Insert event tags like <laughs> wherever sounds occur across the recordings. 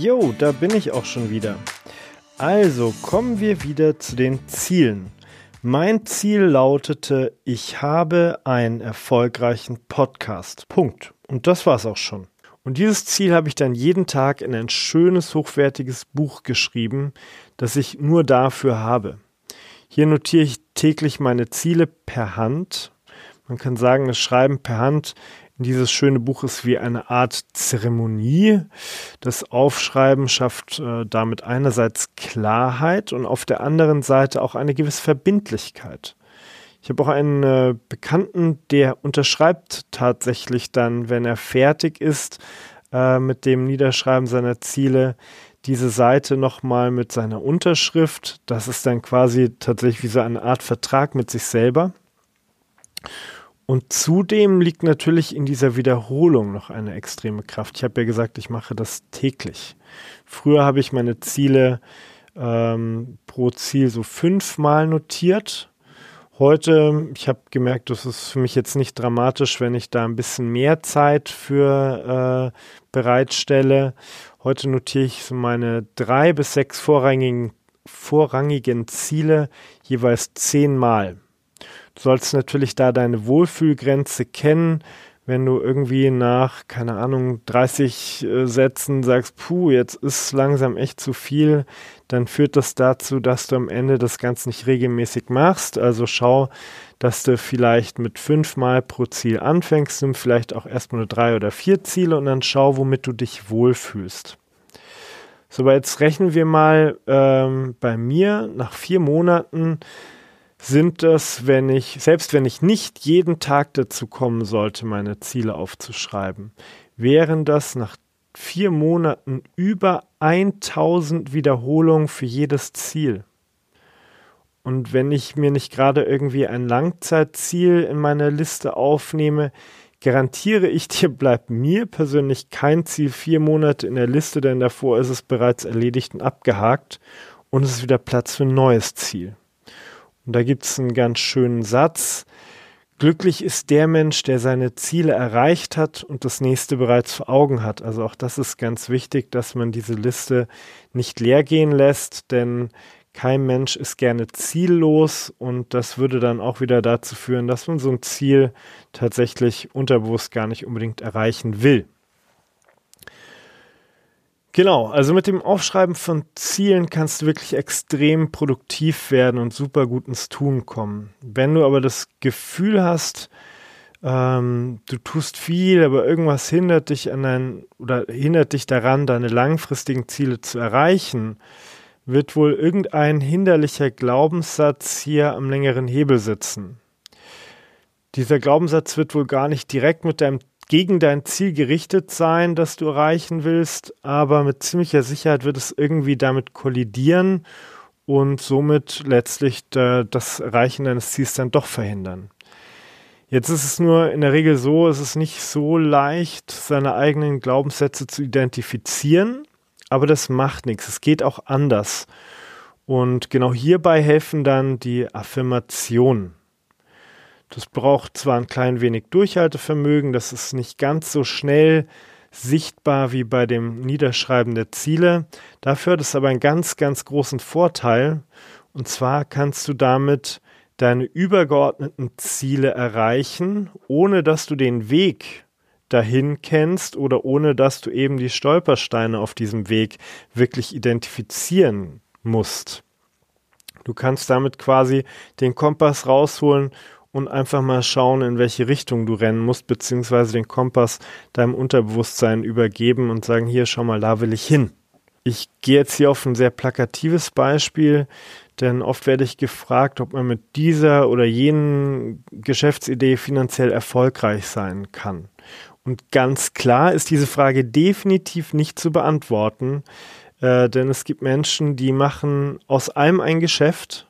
Jo, da bin ich auch schon wieder. Also kommen wir wieder zu den Zielen. Mein Ziel lautete, ich habe einen erfolgreichen Podcast. Punkt. Und das war's auch schon. Und dieses Ziel habe ich dann jeden Tag in ein schönes, hochwertiges Buch geschrieben, das ich nur dafür habe. Hier notiere ich täglich meine Ziele per Hand. Man kann sagen, das Schreiben per Hand dieses schöne Buch ist wie eine Art Zeremonie. Das Aufschreiben schafft äh, damit einerseits Klarheit und auf der anderen Seite auch eine gewisse Verbindlichkeit. Ich habe auch einen äh, Bekannten, der unterschreibt tatsächlich dann, wenn er fertig ist äh, mit dem Niederschreiben seiner Ziele, diese Seite nochmal mit seiner Unterschrift. Das ist dann quasi tatsächlich wie so eine Art Vertrag mit sich selber. Und zudem liegt natürlich in dieser Wiederholung noch eine extreme Kraft. Ich habe ja gesagt, ich mache das täglich. Früher habe ich meine Ziele ähm, pro Ziel so fünfmal notiert. Heute, ich habe gemerkt, das ist für mich jetzt nicht dramatisch, wenn ich da ein bisschen mehr Zeit für äh, bereitstelle. Heute notiere ich so meine drei bis sechs vorrangigen, vorrangigen Ziele jeweils zehnmal. Du sollst natürlich da deine Wohlfühlgrenze kennen. Wenn du irgendwie nach, keine Ahnung, 30 äh, Sätzen sagst, puh, jetzt ist langsam echt zu viel, dann führt das dazu, dass du am Ende das Ganze nicht regelmäßig machst. Also schau, dass du vielleicht mit fünfmal pro Ziel anfängst, nimm vielleicht auch erstmal nur drei oder vier Ziele und dann schau, womit du dich wohlfühlst. So, aber jetzt rechnen wir mal ähm, bei mir nach vier Monaten sind das, wenn ich, selbst wenn ich nicht jeden Tag dazu kommen sollte, meine Ziele aufzuschreiben, wären das nach vier Monaten über 1000 Wiederholungen für jedes Ziel. Und wenn ich mir nicht gerade irgendwie ein Langzeitziel in meiner Liste aufnehme, garantiere ich dir, bleibt mir persönlich kein Ziel vier Monate in der Liste, denn davor ist es bereits erledigt und abgehakt und es ist wieder Platz für ein neues Ziel. Und da gibt es einen ganz schönen Satz. Glücklich ist der Mensch, der seine Ziele erreicht hat und das nächste bereits vor Augen hat. Also auch das ist ganz wichtig, dass man diese Liste nicht leer gehen lässt, denn kein Mensch ist gerne ziellos und das würde dann auch wieder dazu führen, dass man so ein Ziel tatsächlich unterbewusst gar nicht unbedingt erreichen will. Genau, also mit dem Aufschreiben von Zielen kannst du wirklich extrem produktiv werden und super gut ins Tun kommen. Wenn du aber das Gefühl hast, ähm, du tust viel, aber irgendwas hindert dich an dein oder hindert dich daran, deine langfristigen Ziele zu erreichen, wird wohl irgendein hinderlicher Glaubenssatz hier am längeren Hebel sitzen. Dieser Glaubenssatz wird wohl gar nicht direkt mit deinem gegen dein Ziel gerichtet sein, das du erreichen willst, aber mit ziemlicher Sicherheit wird es irgendwie damit kollidieren und somit letztlich das Erreichen deines Ziels dann doch verhindern. Jetzt ist es nur in der Regel so, es ist nicht so leicht, seine eigenen Glaubenssätze zu identifizieren, aber das macht nichts. Es geht auch anders. Und genau hierbei helfen dann die Affirmationen. Das braucht zwar ein klein wenig Durchhaltevermögen, das ist nicht ganz so schnell sichtbar wie bei dem Niederschreiben der Ziele. Dafür hat es aber einen ganz, ganz großen Vorteil. Und zwar kannst du damit deine übergeordneten Ziele erreichen, ohne dass du den Weg dahin kennst oder ohne dass du eben die Stolpersteine auf diesem Weg wirklich identifizieren musst. Du kannst damit quasi den Kompass rausholen und einfach mal schauen, in welche Richtung du rennen musst, beziehungsweise den Kompass deinem Unterbewusstsein übergeben und sagen, hier, schau mal, da will ich hin. Ich gehe jetzt hier auf ein sehr plakatives Beispiel, denn oft werde ich gefragt, ob man mit dieser oder jenen Geschäftsidee finanziell erfolgreich sein kann. Und ganz klar ist diese Frage definitiv nicht zu beantworten, äh, denn es gibt Menschen, die machen aus allem ein Geschäft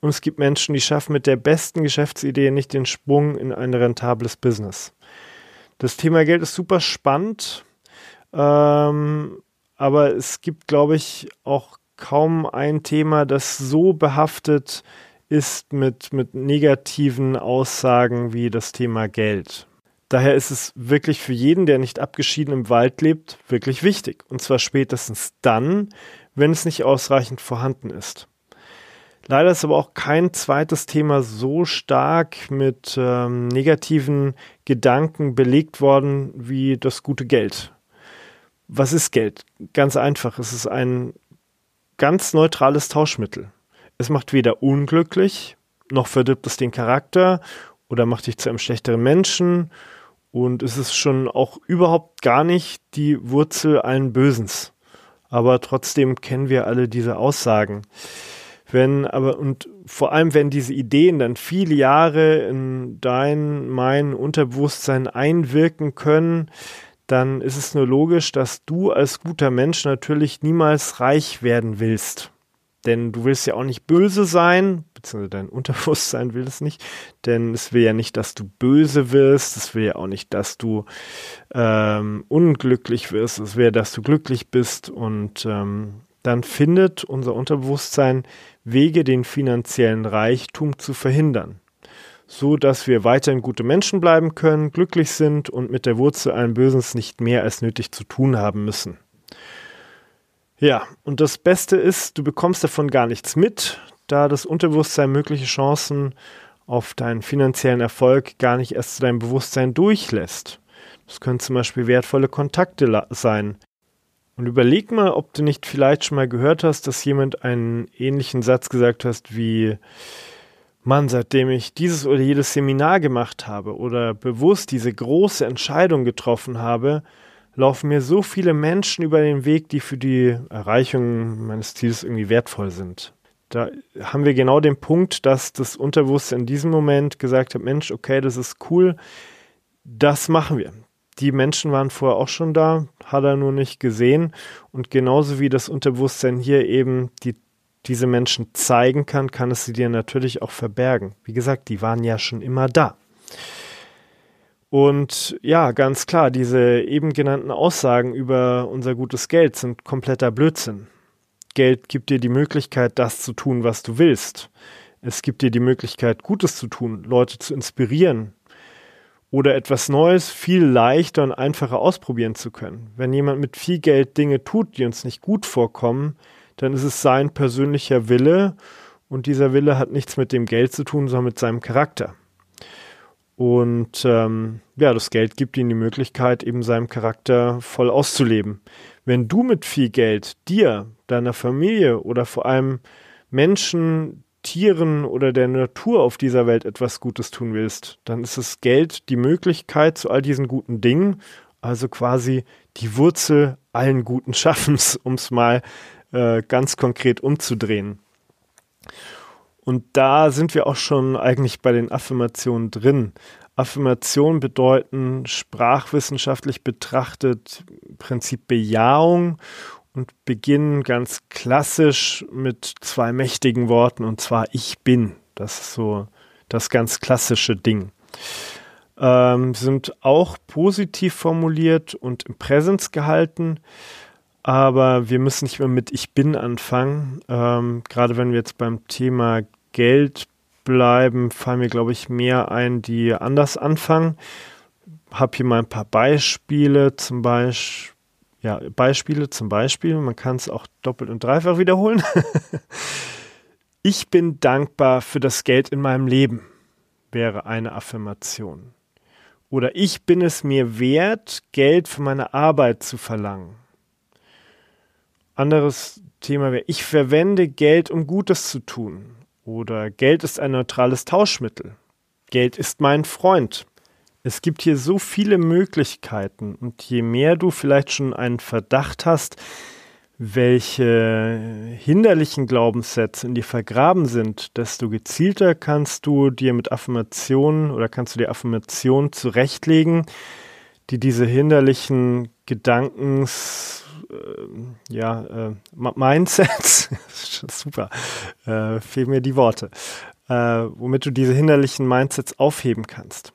und es gibt Menschen, die schaffen mit der besten Geschäftsidee nicht den Sprung in ein rentables Business. Das Thema Geld ist super spannend, ähm, aber es gibt, glaube ich, auch kaum ein Thema, das so behaftet ist mit, mit negativen Aussagen wie das Thema Geld. Daher ist es wirklich für jeden, der nicht abgeschieden im Wald lebt, wirklich wichtig. Und zwar spätestens dann, wenn es nicht ausreichend vorhanden ist. Leider ist aber auch kein zweites Thema so stark mit ähm, negativen Gedanken belegt worden wie das gute Geld. Was ist Geld? Ganz einfach. Es ist ein ganz neutrales Tauschmittel. Es macht weder unglücklich, noch verdirbt es den Charakter oder macht dich zu einem schlechteren Menschen. Und es ist schon auch überhaupt gar nicht die Wurzel allen Bösens. Aber trotzdem kennen wir alle diese Aussagen. Wenn aber, und vor allem, wenn diese Ideen dann viele Jahre in dein, mein Unterbewusstsein einwirken können, dann ist es nur logisch, dass du als guter Mensch natürlich niemals reich werden willst. Denn du willst ja auch nicht böse sein, beziehungsweise dein Unterbewusstsein will es nicht, denn es will ja nicht, dass du böse wirst, es will ja auch nicht, dass du ähm, unglücklich wirst, es will ja, dass du glücklich bist. Und ähm, dann findet unser Unterbewusstsein Wege, den finanziellen Reichtum zu verhindern, so dass wir weiterhin gute Menschen bleiben können, glücklich sind und mit der Wurzel allen Bösens nicht mehr als nötig zu tun haben müssen. Ja, und das Beste ist, du bekommst davon gar nichts mit, da das Unterbewusstsein mögliche Chancen auf deinen finanziellen Erfolg gar nicht erst zu deinem Bewusstsein durchlässt. Das können zum Beispiel wertvolle Kontakte sein, und überleg mal, ob du nicht vielleicht schon mal gehört hast, dass jemand einen ähnlichen Satz gesagt hast wie, Mann, seitdem ich dieses oder jedes Seminar gemacht habe oder bewusst diese große Entscheidung getroffen habe, laufen mir so viele Menschen über den Weg, die für die Erreichung meines Ziels irgendwie wertvoll sind. Da haben wir genau den Punkt, dass das Unterbewusstsein in diesem Moment gesagt hat, Mensch, okay, das ist cool, das machen wir die Menschen waren vorher auch schon da, hat er nur nicht gesehen. Und genauso wie das Unterbewusstsein hier eben die, diese Menschen zeigen kann, kann es sie dir natürlich auch verbergen. Wie gesagt, die waren ja schon immer da. Und ja, ganz klar, diese eben genannten Aussagen über unser gutes Geld sind kompletter Blödsinn. Geld gibt dir die Möglichkeit, das zu tun, was du willst. Es gibt dir die Möglichkeit, Gutes zu tun, Leute zu inspirieren, oder etwas Neues viel leichter und einfacher ausprobieren zu können. Wenn jemand mit viel Geld Dinge tut, die uns nicht gut vorkommen, dann ist es sein persönlicher Wille und dieser Wille hat nichts mit dem Geld zu tun, sondern mit seinem Charakter. Und ähm, ja, das Geld gibt ihm die Möglichkeit, eben seinem Charakter voll auszuleben. Wenn du mit viel Geld dir, deiner Familie oder vor allem Menschen, Tieren oder der Natur auf dieser Welt etwas Gutes tun willst, dann ist das Geld die Möglichkeit zu all diesen guten Dingen, also quasi die Wurzel allen guten <laughs> Schaffens, um es mal äh, ganz konkret umzudrehen. Und da sind wir auch schon eigentlich bei den Affirmationen drin. Affirmationen bedeuten sprachwissenschaftlich betrachtet Prinzip Bejahung und beginnen ganz klassisch mit zwei mächtigen Worten und zwar ich bin. Das ist so das ganz klassische Ding. Ähm, sind auch positiv formuliert und im Präsens gehalten, aber wir müssen nicht mehr mit ich bin anfangen. Ähm, gerade wenn wir jetzt beim Thema Geld bleiben, fallen mir, glaube ich, mehr ein, die anders anfangen. Habe hier mal ein paar Beispiele, zum Beispiel ja, Beispiele zum Beispiel, man kann es auch doppelt und dreifach wiederholen. <laughs> ich bin dankbar für das Geld in meinem Leben, wäre eine Affirmation. Oder ich bin es mir wert, Geld für meine Arbeit zu verlangen. Anderes Thema wäre, ich verwende Geld, um Gutes zu tun. Oder Geld ist ein neutrales Tauschmittel. Geld ist mein Freund. Es gibt hier so viele Möglichkeiten und je mehr du vielleicht schon einen Verdacht hast, welche hinderlichen Glaubenssätze in dir vergraben sind, desto gezielter kannst du dir mit Affirmationen oder kannst du dir Affirmationen zurechtlegen, die diese hinderlichen Gedankens, äh, ja, äh, Mindsets, <laughs> super, äh, fehlen mir die Worte, äh, womit du diese hinderlichen Mindsets aufheben kannst.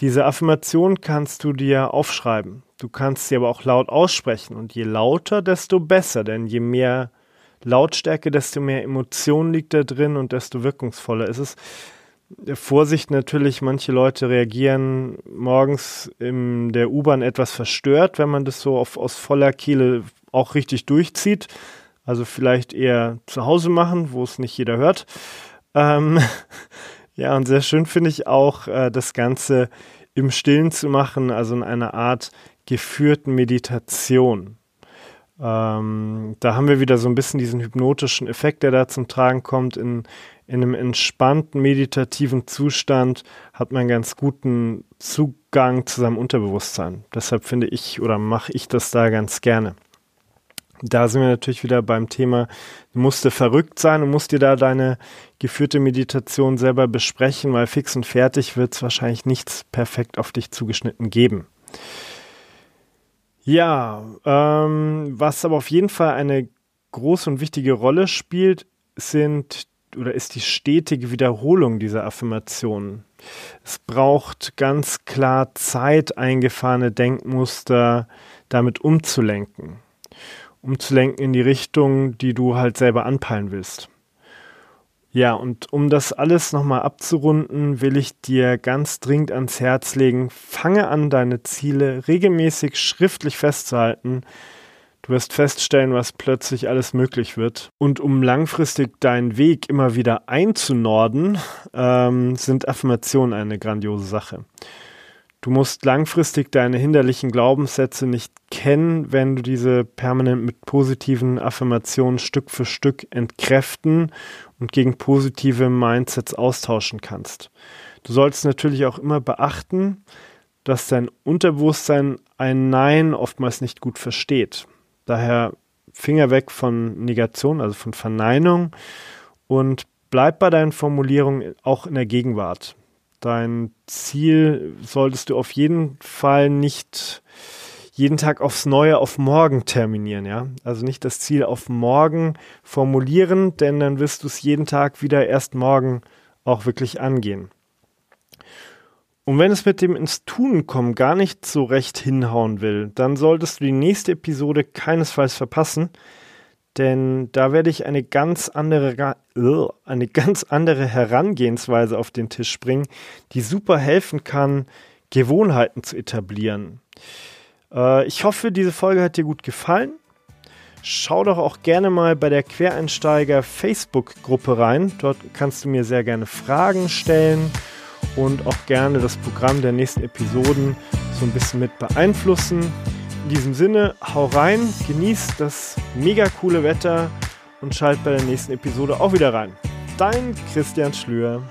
Diese Affirmation kannst du dir aufschreiben. Du kannst sie aber auch laut aussprechen. Und je lauter, desto besser. Denn je mehr Lautstärke, desto mehr Emotion liegt da drin und desto wirkungsvoller ist es. Vorsicht natürlich, manche Leute reagieren morgens in der U-Bahn etwas verstört, wenn man das so auf, aus voller Kehle auch richtig durchzieht. Also vielleicht eher zu Hause machen, wo es nicht jeder hört. Ähm, <laughs> ja, und sehr schön finde ich auch, äh, das Ganze im Stillen zu machen, also in einer Art geführten Meditation. Ähm, da haben wir wieder so ein bisschen diesen hypnotischen Effekt, der da zum Tragen kommt. In, in einem entspannten, meditativen Zustand hat man ganz guten Zugang zu seinem Unterbewusstsein. Deshalb finde ich oder mache ich das da ganz gerne. Da sind wir natürlich wieder beim Thema, du musst verrückt sein und musst dir da deine geführte Meditation selber besprechen, weil fix und fertig wird es wahrscheinlich nichts perfekt auf dich zugeschnitten geben. Ja, ähm, was aber auf jeden Fall eine große und wichtige Rolle spielt, sind oder ist die stetige Wiederholung dieser Affirmationen. Es braucht ganz klar Zeit, eingefahrene Denkmuster damit umzulenken. Umzulenken in die Richtung, die du halt selber anpeilen willst. Ja, und um das alles nochmal abzurunden, will ich dir ganz dringend ans Herz legen, fange an, deine Ziele regelmäßig schriftlich festzuhalten. Du wirst feststellen, was plötzlich alles möglich wird. Und um langfristig deinen Weg immer wieder einzunorden, ähm, sind Affirmationen eine grandiose Sache. Du musst langfristig deine hinderlichen Glaubenssätze nicht kennen, wenn du diese permanent mit positiven Affirmationen Stück für Stück entkräften und gegen positive Mindsets austauschen kannst. Du sollst natürlich auch immer beachten, dass dein Unterbewusstsein ein Nein oftmals nicht gut versteht. Daher Finger weg von Negation, also von Verneinung und bleib bei deinen Formulierungen auch in der Gegenwart. Dein Ziel solltest du auf jeden Fall nicht jeden Tag aufs Neue auf morgen terminieren, ja. Also nicht das Ziel auf morgen formulieren, denn dann wirst du es jeden Tag wieder erst morgen auch wirklich angehen. Und wenn es mit dem ins Tun kommen gar nicht so recht hinhauen will, dann solltest du die nächste Episode keinesfalls verpassen, denn da werde ich eine ganz andere, eine ganz andere Herangehensweise auf den Tisch bringen, die super helfen kann, Gewohnheiten zu etablieren. Äh, ich hoffe, diese Folge hat dir gut gefallen. Schau doch auch gerne mal bei der Quereinsteiger Facebook-Gruppe rein. Dort kannst du mir sehr gerne Fragen stellen und auch gerne das Programm der nächsten Episoden so ein bisschen mit beeinflussen. In diesem Sinne, hau rein, genieß das mega coole Wetter und schalt bei der nächsten Episode auch wieder rein. Dein Christian Schlür.